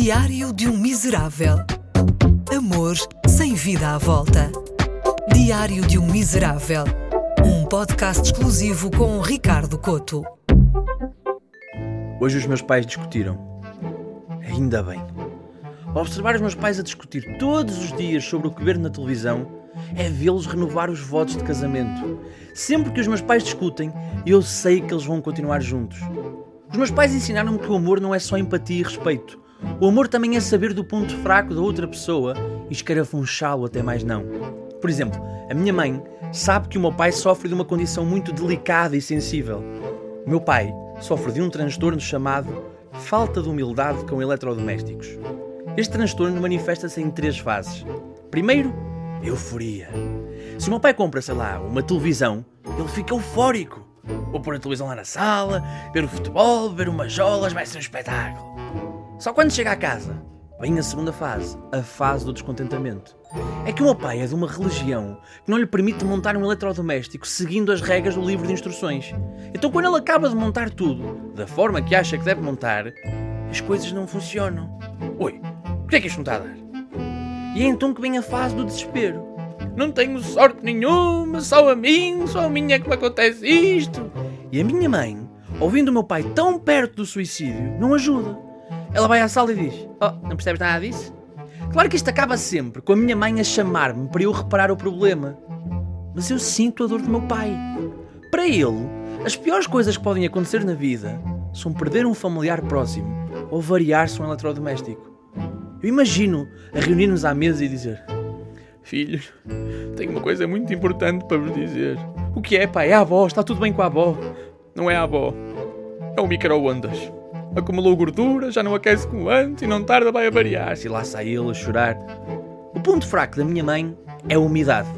Diário de um Miserável. Amor sem vida à volta. Diário de um Miserável. Um podcast exclusivo com Ricardo Coto. Hoje os meus pais discutiram. Ainda bem. Ao observar os meus pais a discutir todos os dias sobre o que ver na televisão, é vê-los renovar os votos de casamento. Sempre que os meus pais discutem, eu sei que eles vão continuar juntos. Os meus pais ensinaram-me que o amor não é só empatia e respeito. O amor também é saber do ponto fraco da outra pessoa e escarafunchá-lo até mais não. Por exemplo, a minha mãe sabe que o meu pai sofre de uma condição muito delicada e sensível. O meu pai sofre de um transtorno chamado falta de humildade com eletrodomésticos. Este transtorno manifesta-se em três fases. Primeiro, euforia. Se o meu pai compra, sei lá, uma televisão, ele fica eufórico. Vou pôr a televisão lá na sala, ver o futebol, ver umas jolas, vai ser um espetáculo. Só quando chega a casa, vem a segunda fase, a fase do descontentamento. É que o meu pai é de uma religião que não lhe permite montar um eletrodoméstico seguindo as regras do livro de instruções. Então, quando ele acaba de montar tudo da forma que acha que deve montar, as coisas não funcionam. Oi, por que é que isto não está a dar? E é então que vem a fase do desespero. Não tenho sorte nenhuma, só a mim, só a mim é que me acontece isto. E a minha mãe, ouvindo o meu pai tão perto do suicídio, não ajuda. Ela vai à sala e diz: Oh, não percebes nada disso? Claro que isto acaba sempre com a minha mãe a chamar-me para eu reparar o problema. Mas eu sinto a dor do meu pai. Para ele, as piores coisas que podem acontecer na vida são perder um familiar próximo ou variar-se um eletrodoméstico. Eu imagino a reunir-nos à mesa e dizer: Filhos, tenho uma coisa muito importante para vos dizer. O que é, pai? É a avó, está tudo bem com a avó. Não é a avó, é o micro-ondas. Acumulou gordura, já não aquece como antes e não tarda vai a variar. Se lá sai ele a chorar. O ponto fraco da minha mãe é a umidade.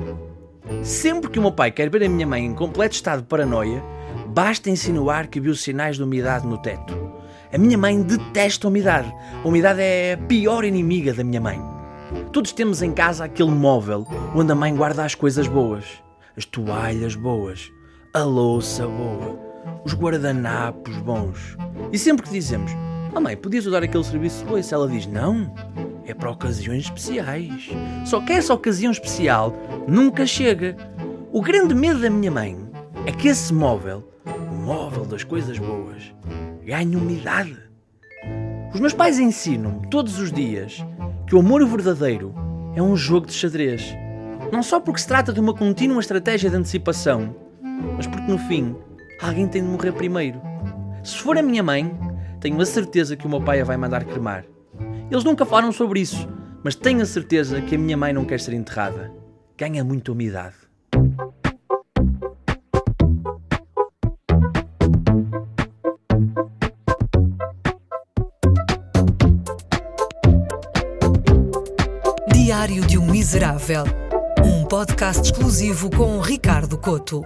Sempre que o meu pai quer ver a minha mãe em completo estado de paranoia, basta insinuar que viu sinais de umidade no teto. A minha mãe detesta a umidade. A umidade é a pior inimiga da minha mãe. Todos temos em casa aquele móvel onde a mãe guarda as coisas boas. As toalhas boas, a louça boa, os guardanapos bons. E sempre que dizemos, oh mãe, podias usar aquele serviço de louça? Ela diz, não, é para ocasiões especiais. Só que essa ocasião especial nunca chega. O grande medo da minha mãe é que esse móvel, o móvel das coisas boas, ganhe umidade. Os meus pais ensinam-me todos os dias que o amor verdadeiro é um jogo de xadrez. Não só porque se trata de uma contínua estratégia de antecipação, mas porque no fim alguém tem de morrer primeiro. Se for a minha mãe, tenho a certeza que o meu pai a vai mandar cremar. Eles nunca falaram sobre isso, mas tenho a certeza que a minha mãe não quer ser enterrada. Ganha muita umidade. Diário de um Miserável. Um podcast exclusivo com Ricardo Coto.